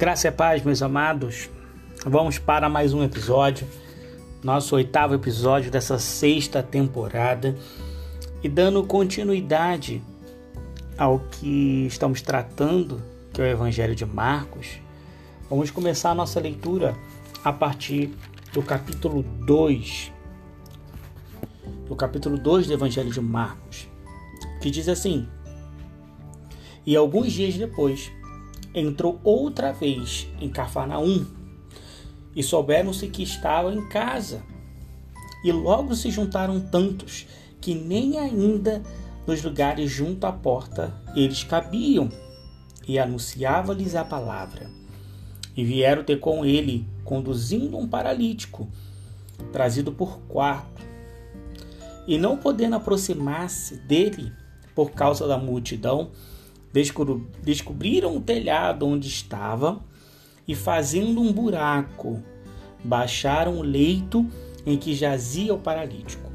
Graça e paz, meus amados. Vamos para mais um episódio, nosso oitavo episódio dessa sexta temporada, e dando continuidade ao que estamos tratando, que é o Evangelho de Marcos. Vamos começar a nossa leitura a partir do capítulo 2, do capítulo 2 do Evangelho de Marcos, que diz assim: E alguns dias depois, entrou outra vez em Cafarnaum e souberam-se que estava em casa. E logo se juntaram tantos que nem ainda nos lugares junto à porta eles cabiam. E anunciava-lhes a palavra. E vieram ter com ele, conduzindo um paralítico, trazido por quarto. E não podendo aproximar-se dele por causa da multidão, descobriram o telhado onde estava e, fazendo um buraco, baixaram o leito em que jazia o paralítico.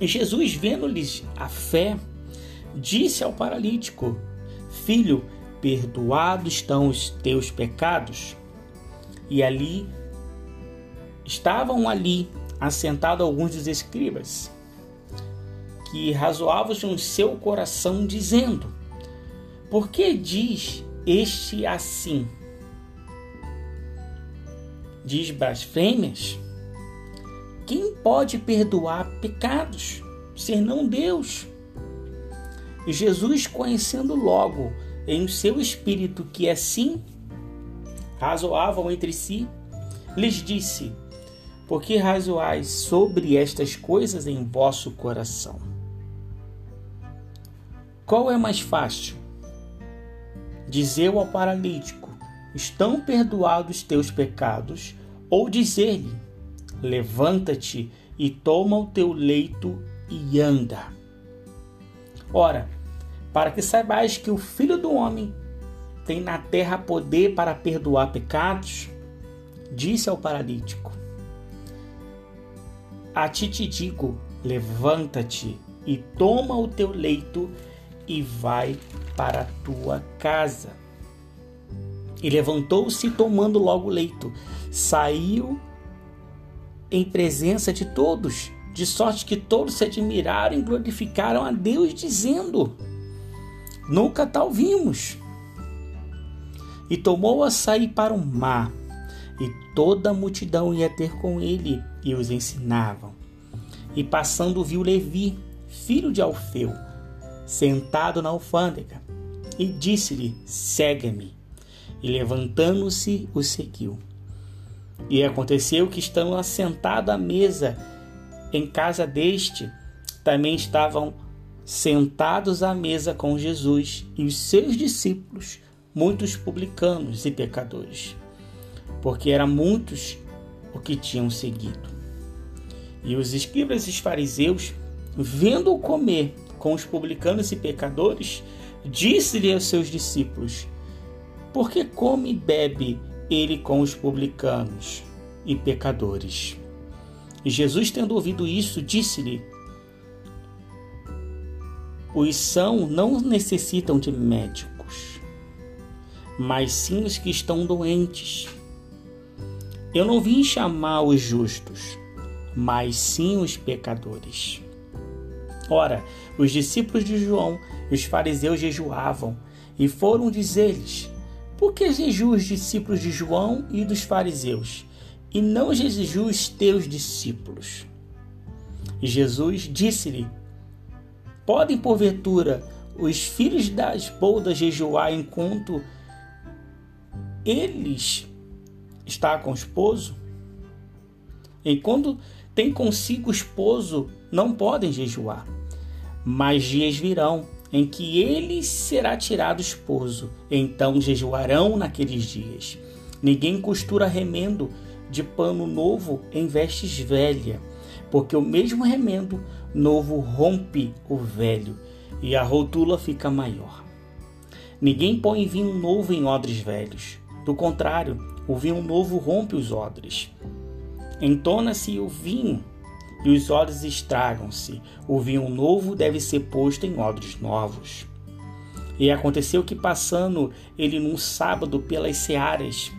E Jesus, vendo-lhes a fé, disse ao paralítico: Filho, perdoados estão os teus pecados. E ali estavam ali assentados alguns dos escribas, que razoavam no seu coração, dizendo: por que diz este assim? Diz blasfêmias? Quem pode perdoar pecados, senão Deus? E Jesus, conhecendo logo em seu espírito que assim razoavam entre si, lhes disse: Por que razoais sobre estas coisas em vosso coração? Qual é mais fácil? Dizer ao paralítico: Estão perdoados teus pecados, ou dizer-lhe: Levanta-te e toma o teu leito e anda. Ora, para que saibais que o Filho do Homem tem na terra poder para perdoar pecados, disse ao paralítico: A ti te digo, levanta-te e toma o teu leito e vai para a tua casa. E levantou-se, tomando logo o leito, saiu em presença de todos, de sorte que todos se admiraram e glorificaram a Deus, dizendo: Nunca tal vimos. E tomou a sair para o mar, e toda a multidão ia ter com ele e os ensinavam. E passando viu Levi, filho de Alfeu, sentado na alfândega, e disse-lhe: Segue-me. E levantando-se, o seguiu. E aconteceu que, estando assentado à mesa em casa deste, também estavam sentados à mesa com Jesus e os seus discípulos, muitos publicanos e pecadores, porque eram muitos o que tinham seguido. E os escribas e os fariseus, vendo-o comer com os publicanos e pecadores, disse-lhe aos seus discípulos: Por que come e bebe ele com os publicanos e pecadores? E Jesus, tendo ouvido isso, disse-lhe: Os são não necessitam de médicos, mas sim os que estão doentes. Eu não vim chamar os justos, mas sim os pecadores. Ora, os discípulos de João e os fariseus jejuavam e foram dizer-lhes: Por que jejuam os discípulos de João e dos fariseus, e não jejuam os teus discípulos? E Jesus disse-lhe: Podem, porventura, os filhos das boldas jejuar enquanto eles está com o esposo? Enquanto tem consigo o esposo, não podem jejuar. Mas dias virão em que ele será tirado esposo, então jejuarão naqueles dias. Ninguém costura remendo de pano novo em vestes velha, porque o mesmo remendo novo rompe o velho e a rotula fica maior. Ninguém põe vinho novo em odres velhos. Do contrário, o vinho novo rompe os odres. Entona-se o vinho e os odres estragam-se. O vinho novo deve ser posto em odres novos. E aconteceu que, passando ele num sábado pelas searas,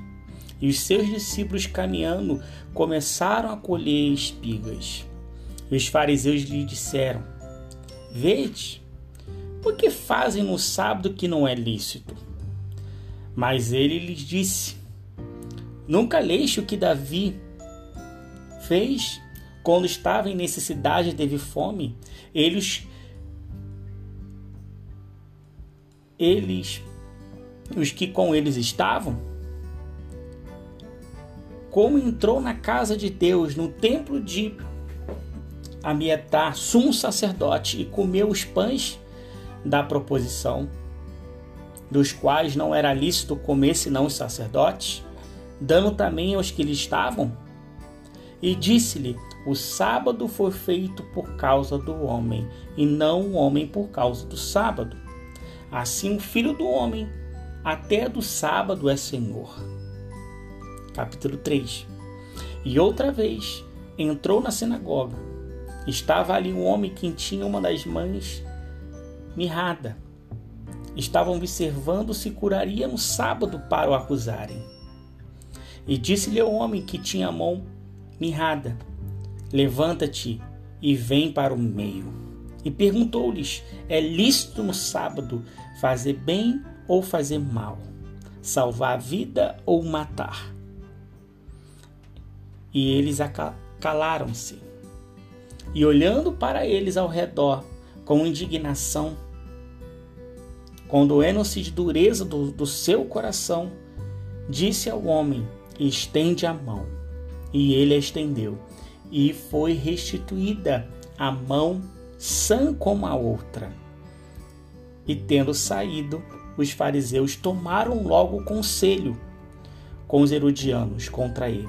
e os seus discípulos caminhando começaram a colher espigas. E os fariseus lhe disseram: Vede, por que fazem no sábado que não é lícito? Mas ele lhes disse: Nunca leste o que Davi fez quando estava em necessidade e teve fome? Eles eles, os que com eles estavam, como entrou na casa de Deus, no templo de Amietá, sumo sacerdote, e comeu os pães da proposição, dos quais não era lícito comer senão os sacerdotes, dando também aos que lhe estavam? E disse-lhe: O sábado foi feito por causa do homem, e não o homem por causa do sábado. Assim o filho do homem, até do sábado é Senhor. Capítulo 3. E outra vez entrou na sinagoga. Estava ali um homem que tinha uma das mães mirrada. Estavam observando se curaria no sábado para o acusarem. E disse-lhe ao homem que tinha a mão mirrada: Levanta-te e vem para o meio. E perguntou-lhes: É lícito no sábado fazer bem ou fazer mal, salvar a vida ou matar. E eles calaram-se. E olhando para eles ao redor com indignação, condoendo-se de dureza do, do seu coração, disse ao homem: Estende a mão. E ele a estendeu, e foi restituída a mão sã como a outra. E tendo saído, os fariseus tomaram logo conselho com os herodianos contra ele,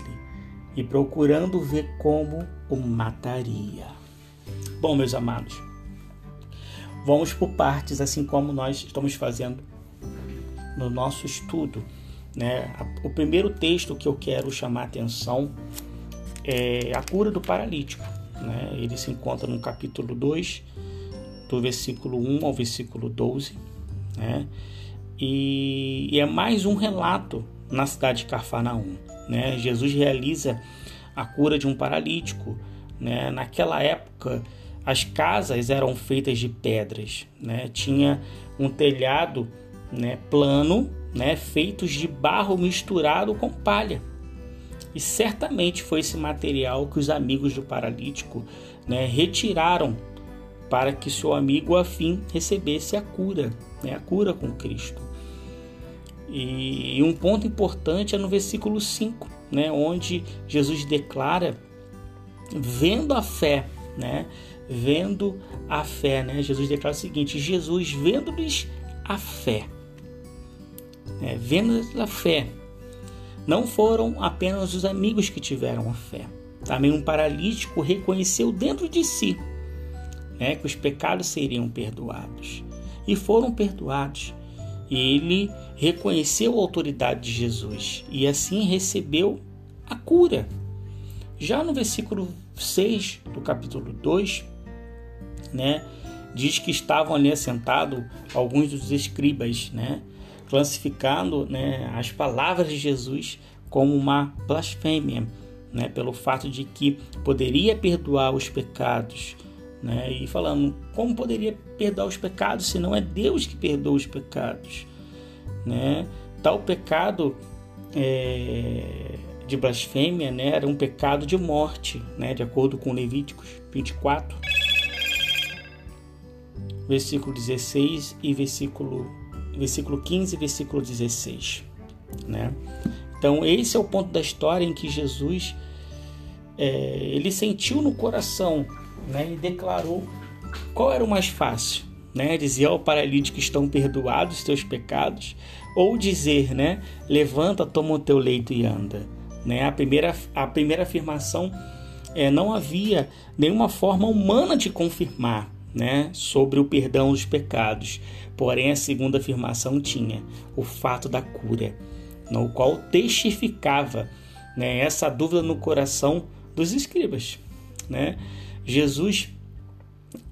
e procurando ver como o mataria. Bom, meus amados, vamos por partes, assim como nós estamos fazendo no nosso estudo. Né? O primeiro texto que eu quero chamar a atenção é a cura do paralítico. Né? Ele se encontra no capítulo 2, do versículo 1 ao versículo 12, né? E, e é mais um relato na cidade de Cafarnaum, né? Jesus realiza a cura de um paralítico, né? Naquela época, as casas eram feitas de pedras, né? Tinha um telhado, né, plano, né, feitos de barro misturado com palha. E certamente foi esse material que os amigos do paralítico, né, retiraram para que seu amigo afim recebesse a cura, né, a cura com Cristo. E, e um ponto importante é no versículo 5, né, onde Jesus declara, vendo a fé, né, vendo a fé, né, Jesus declara o seguinte: Jesus vendo-lhes a fé, né, vendo a fé, não foram apenas os amigos que tiveram a fé, também um paralítico reconheceu dentro de si né, que os pecados seriam perdoados. E foram perdoados. Ele reconheceu a autoridade de Jesus e assim recebeu a cura. Já no versículo 6 do capítulo 2, né, diz que estavam ali assentados alguns dos escribas, né, classificando né, as palavras de Jesus como uma blasfêmia, né, pelo fato de que poderia perdoar os pecados, né? E falando como poderia perdoar os pecados se não é Deus que perdoa os pecados, né? Tal pecado é, de blasfêmia, né, era um pecado de morte, né, de acordo com Levíticos 24, versículo 16 e versículo versículo 15 e versículo 16, né? Então esse é o ponto da história em que Jesus é, ele sentiu no coração né, e declarou qual era o mais fácil, né? Dizer ao paralítico estão perdoados os teus pecados, ou dizer, né, levanta, toma o teu leito e anda, né? A primeira a primeira afirmação é não havia nenhuma forma humana de confirmar, né, sobre o perdão dos pecados. Porém, a segunda afirmação tinha o fato da cura, no qual testificava, né, essa dúvida no coração dos escribas, né? Jesus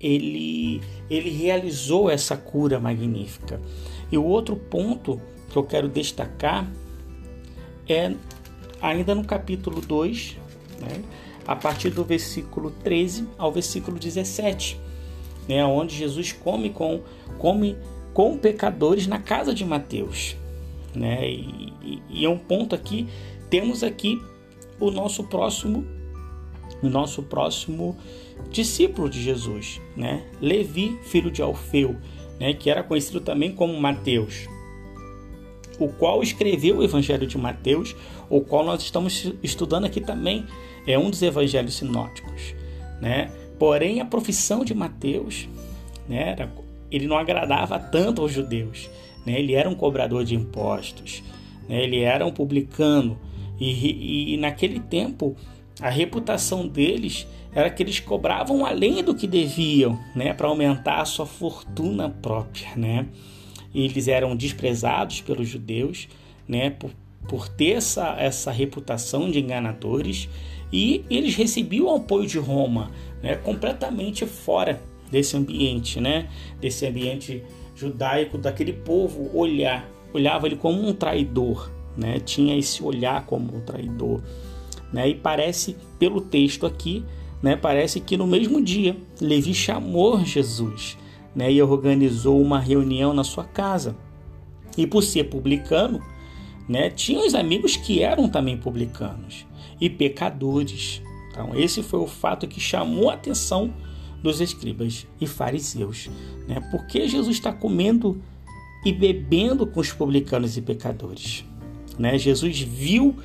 ele, ele realizou essa cura magnífica. E o outro ponto que eu quero destacar é ainda no capítulo 2, né, a partir do versículo 13 ao versículo 17, né, onde Jesus come com, come com pecadores na casa de Mateus. Né, e, e, e é um ponto aqui, temos aqui o nosso próximo o nosso próximo discípulo de Jesus, né? Levi, filho de Alfeu, né? que era conhecido também como Mateus, o qual escreveu o Evangelho de Mateus, o qual nós estamos estudando aqui também, é um dos evangelhos sinóticos, né? Porém, a profissão de Mateus, né, era, ele não agradava tanto aos judeus, né? Ele era um cobrador de impostos, né? Ele era um publicano e, e, e naquele tempo a reputação deles era que eles cobravam além do que deviam, né, para aumentar a sua fortuna própria, né? Eles eram desprezados pelos judeus, né, por, por ter essa, essa reputação de enganadores e eles recebiam o apoio de Roma, né, completamente fora desse ambiente, né, desse ambiente judaico, daquele povo olhar, olhava ele como um traidor, né, tinha esse olhar como um traidor. Né? E parece, pelo texto aqui, né, parece que no mesmo dia Levi chamou Jesus né, e organizou uma reunião na sua casa. E por ser publicano, né, tinha os amigos que eram também publicanos e pecadores. Então, esse foi o fato que chamou a atenção dos escribas e fariseus. Né? Porque Jesus está comendo e bebendo com os publicanos e pecadores. Né? Jesus viu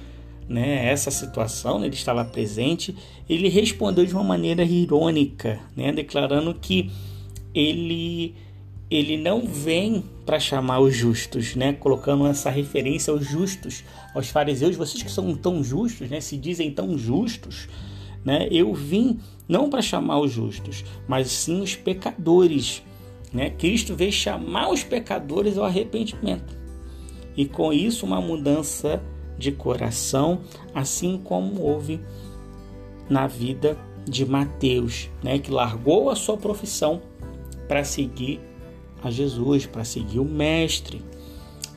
né, essa situação, né, ele estava presente, ele respondeu de uma maneira irônica, né, declarando que ele ele não vem para chamar os justos, né, colocando essa referência aos justos, aos fariseus, vocês que são tão justos, né, se dizem tão justos, né, eu vim não para chamar os justos, mas sim os pecadores, né? Cristo veio chamar os pecadores ao arrependimento. E com isso uma mudança de coração, assim como houve na vida de Mateus, né, que largou a sua profissão para seguir a Jesus, para seguir o Mestre.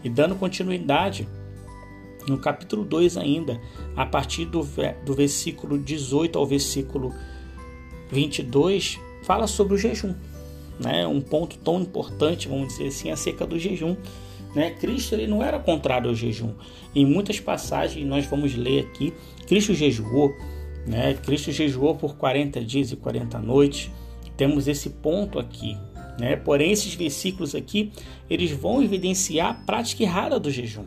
E dando continuidade, no capítulo 2 ainda, a partir do, do versículo 18 ao versículo 22, fala sobre o jejum. Né? Um ponto tão importante, vamos dizer assim, acerca do jejum né? Cristo ele não era contrário ao jejum. Em muitas passagens nós vamos ler aqui, Cristo jejuou, né? Cristo jejuou por 40 dias e 40 noites. Temos esse ponto aqui, né? Porém esses versículos aqui, eles vão evidenciar a prática errada do jejum,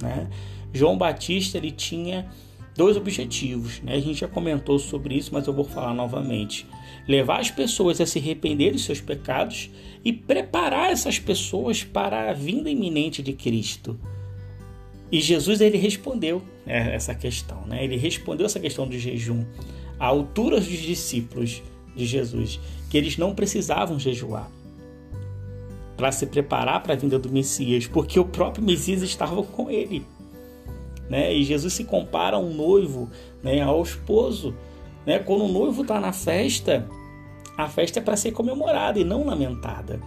né? João Batista ele tinha dois objetivos, né? A gente já comentou sobre isso, mas eu vou falar novamente levar as pessoas a se arrepender dos seus pecados e preparar essas pessoas para a vinda iminente de Cristo. E Jesus ele respondeu né, essa questão, né? Ele respondeu essa questão do jejum à altura dos discípulos de Jesus, que eles não precisavam jejuar para se preparar para a vinda do Messias, porque o próprio Messias estava com ele. Né? E Jesus se compara a um noivo, né, ao esposo né? Quando o noivo está na festa, a festa é para ser comemorada e não lamentada.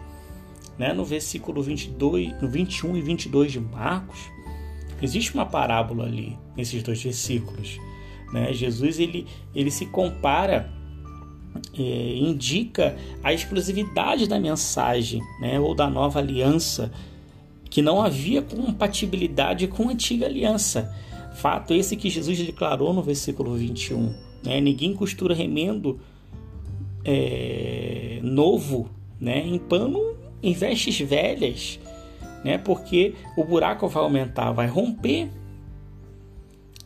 Né? No versículo 22, no 21 e 22 de Marcos, existe uma parábola ali nesses dois versículos. Né? Jesus ele, ele se compara, é, indica a exclusividade da mensagem né? ou da nova aliança, que não havia compatibilidade com a antiga aliança. Fato esse que Jesus declarou no versículo 21. Né? Ninguém costura remendo é, novo né? em pano em vestes velhas, né? porque o buraco vai aumentar, vai romper.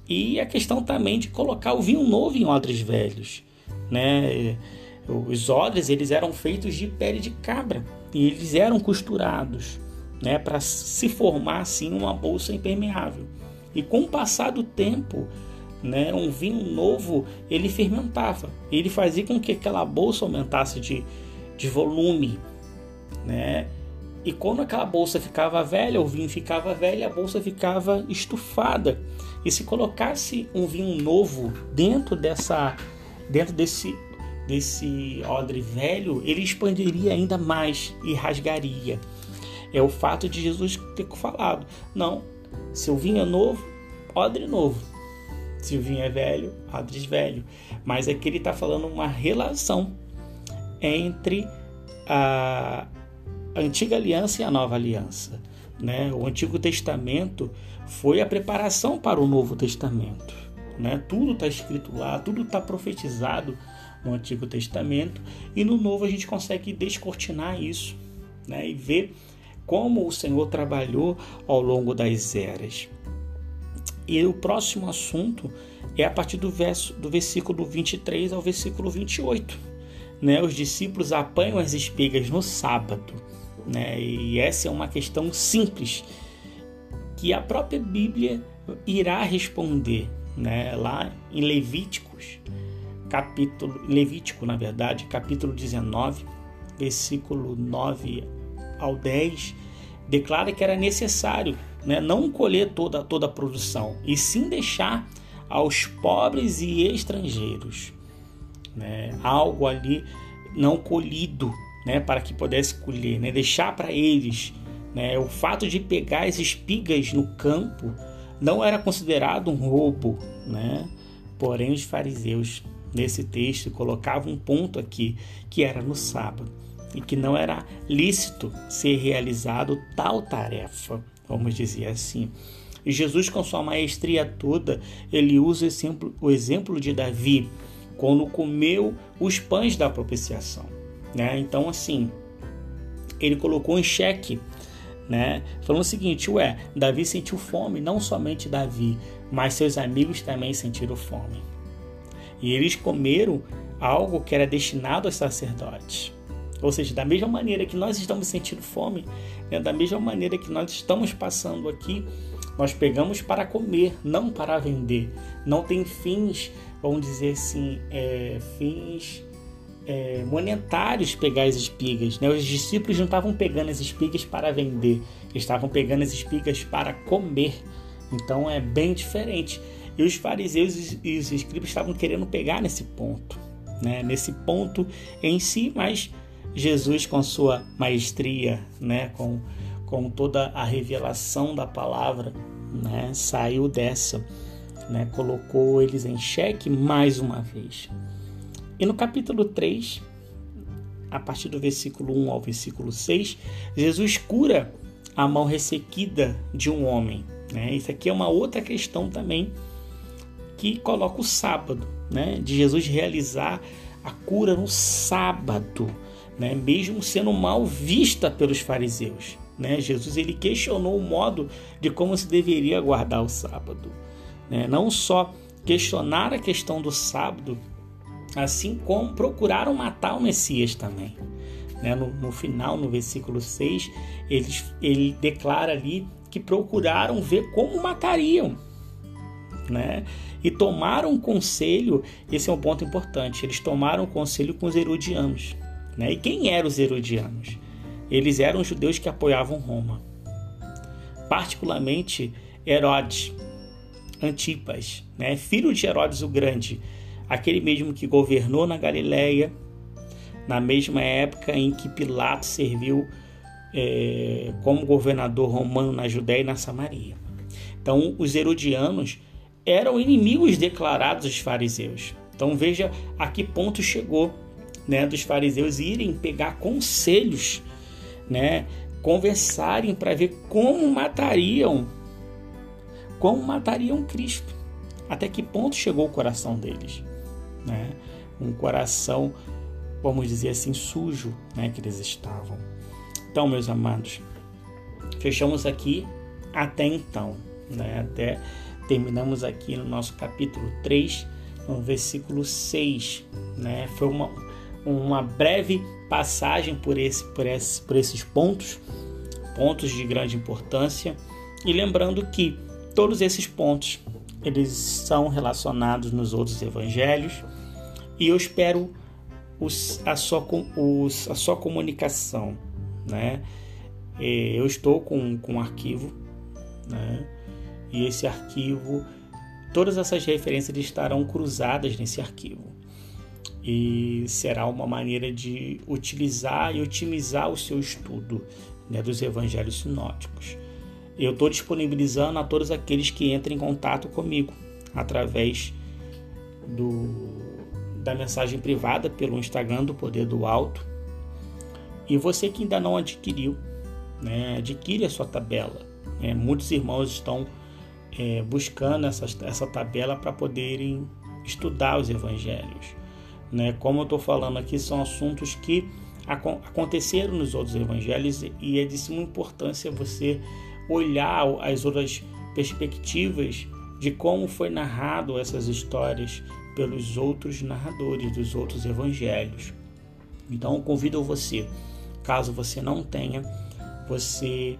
E a questão também de colocar o vinho novo em odres velhos. Né? Os odres eles eram feitos de pele de cabra e eles eram costurados né? para se formar assim uma bolsa impermeável. E com o passar do tempo, né, um vinho novo, ele fermentava. Ele fazia com que aquela bolsa aumentasse de, de volume, né? E quando aquela bolsa ficava velha, o vinho ficava velho, a bolsa ficava estufada. E se colocasse um vinho novo dentro dessa dentro desse desse odre velho, ele expandiria ainda mais e rasgaria. É o fato de Jesus ter falado: não, se o vinho é novo, odre novo. Se o vinho é velho, odre velho. Mas aqui ele está falando uma relação entre a antiga aliança e a nova aliança. Né? O Antigo Testamento foi a preparação para o Novo Testamento. Né? Tudo está escrito lá, tudo está profetizado no Antigo Testamento e no Novo a gente consegue descortinar isso né? e ver como o Senhor trabalhou ao longo das eras. E o próximo assunto é a partir do, verso, do versículo 23 ao versículo 28. Né? Os discípulos apanham as espigas no sábado. Né? E essa é uma questão simples que a própria Bíblia irá responder, né? Lá em Levíticos, capítulo Levítico, na verdade, capítulo 19, versículo 9 ao 10, declara que era necessário, né, não colher toda toda a produção, e sim deixar aos pobres e estrangeiros, né, algo ali não colhido, né, para que pudesse colher, né, deixar para eles né? O fato de pegar as espigas no campo não era considerado um roubo, né? porém os fariseus nesse texto colocavam um ponto aqui que era no sábado e que não era lícito ser realizado tal tarefa, vamos dizer assim. E Jesus, com sua maestria toda, ele usa o exemplo, de Davi quando comeu os pães da propiciação. Né? Então, assim, ele colocou em xeque né? Falando o seguinte, ué, Davi sentiu fome, não somente Davi, mas seus amigos também sentiram fome. E eles comeram algo que era destinado aos sacerdotes. Ou seja, da mesma maneira que nós estamos sentindo fome, né? da mesma maneira que nós estamos passando aqui, nós pegamos para comer, não para vender. Não tem fins, vamos dizer assim, é, fins é, monetários pegar as espigas. Né? Os discípulos não estavam pegando as espigas para vender, estavam pegando as espigas para comer. Então é bem diferente. E os fariseus e os escribas estavam querendo pegar nesse ponto, né? nesse ponto em si, mas Jesus, com sua maestria, né? com, com toda a revelação da palavra, né? saiu dessa, né? colocou eles em xeque mais uma vez. E no capítulo 3, a partir do versículo 1 ao versículo 6, Jesus cura a mão ressequida de um homem. Né? Isso aqui é uma outra questão também que coloca o sábado, né? de Jesus realizar a cura no sábado, né? mesmo sendo mal vista pelos fariseus. Né? Jesus ele questionou o modo de como se deveria guardar o sábado. Né? Não só questionar a questão do sábado, assim como procuraram matar o Messias também. Né? No, no, final, no versículo 6, eles, ele declara ali que procuraram ver como matariam. Né? E tomaram conselho, esse é um ponto importante, eles tomaram conselho com os herodianos. Né? E quem eram os herodianos? Eles eram judeus que apoiavam Roma. Particularmente Herodes, Antipas, né? filho de Herodes o Grande, aquele mesmo que governou na Galiléia na mesma época em que Pilatos serviu é, como governador romano na Judéia e na Samaria. Então, os herodianos eram inimigos declarados dos fariseus. Então, veja a que ponto chegou né, dos fariseus irem pegar conselhos, né, conversarem para ver como matariam, como matariam Cristo. Até que ponto chegou o coração deles né? um coração, vamos dizer assim, sujo né? que eles estavam. Então, meus amados, fechamos aqui até então, né? até terminamos aqui no nosso capítulo 3, no versículo 6. Né? Foi uma, uma breve passagem por, esse, por, esse, por esses pontos, pontos de grande importância, e lembrando que todos esses pontos eles são relacionados nos outros evangelhos e eu espero os, a, sua, os, a sua comunicação. Né? Eu estou com, com um arquivo né? e esse arquivo, todas essas referências estarão cruzadas nesse arquivo. e será uma maneira de utilizar e otimizar o seu estudo né, dos evangelhos sinóticos. Eu estou disponibilizando a todos aqueles que entrem em contato comigo através do, da mensagem privada pelo Instagram do Poder do Alto. E você que ainda não adquiriu, né, adquire a sua tabela. Né? Muitos irmãos estão é, buscando essa, essa tabela para poderem estudar os evangelhos. Né? Como eu estou falando aqui, são assuntos que aconteceram nos outros evangelhos e é de suma importância você olhar as outras perspectivas de como foi narrado essas histórias pelos outros narradores dos outros evangelhos. Então convido você, caso você não tenha, você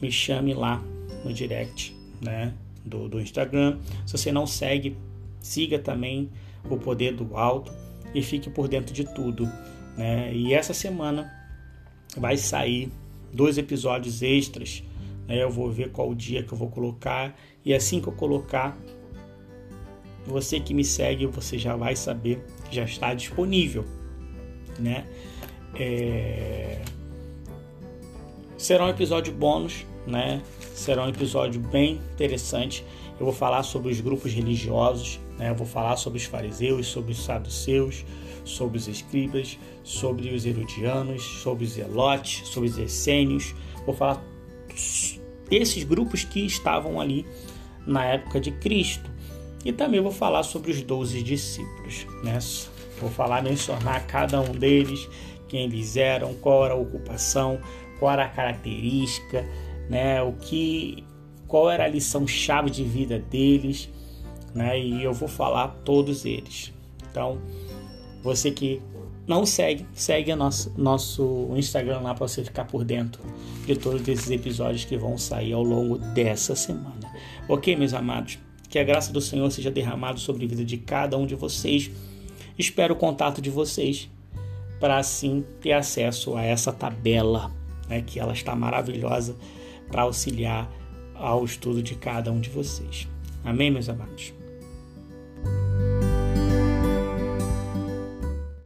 me chame lá no direct, né, do, do Instagram. Se você não segue, siga também o Poder do Alto e fique por dentro de tudo. Né? E essa semana vai sair dois episódios extras. Eu vou ver qual dia que eu vou colocar e assim que eu colocar, você que me segue, você já vai saber que já está disponível, né? É... Será um episódio bônus, né? Será um episódio bem interessante. Eu vou falar sobre os grupos religiosos, né? Eu vou falar sobre os fariseus, sobre os saduceus, sobre os escribas, sobre os herodianos, sobre os zelotes, sobre os essênios. Vou falar desses grupos que estavam ali na época de Cristo. E também vou falar sobre os doze discípulos. Né? Vou falar, mencionar cada um deles, quem eles eram, qual era a ocupação, qual era a característica, né? o que, qual era a lição chave de vida deles, né? E eu vou falar todos eles. Então, você que não segue, segue o nosso, nosso Instagram lá para você ficar por dentro de todos esses episódios que vão sair ao longo dessa semana. Ok, meus amados? Que a graça do Senhor seja derramada sobre a vida de cada um de vocês. Espero o contato de vocês para assim ter acesso a essa tabela, né, que ela está maravilhosa para auxiliar ao estudo de cada um de vocês. Amém, meus amados?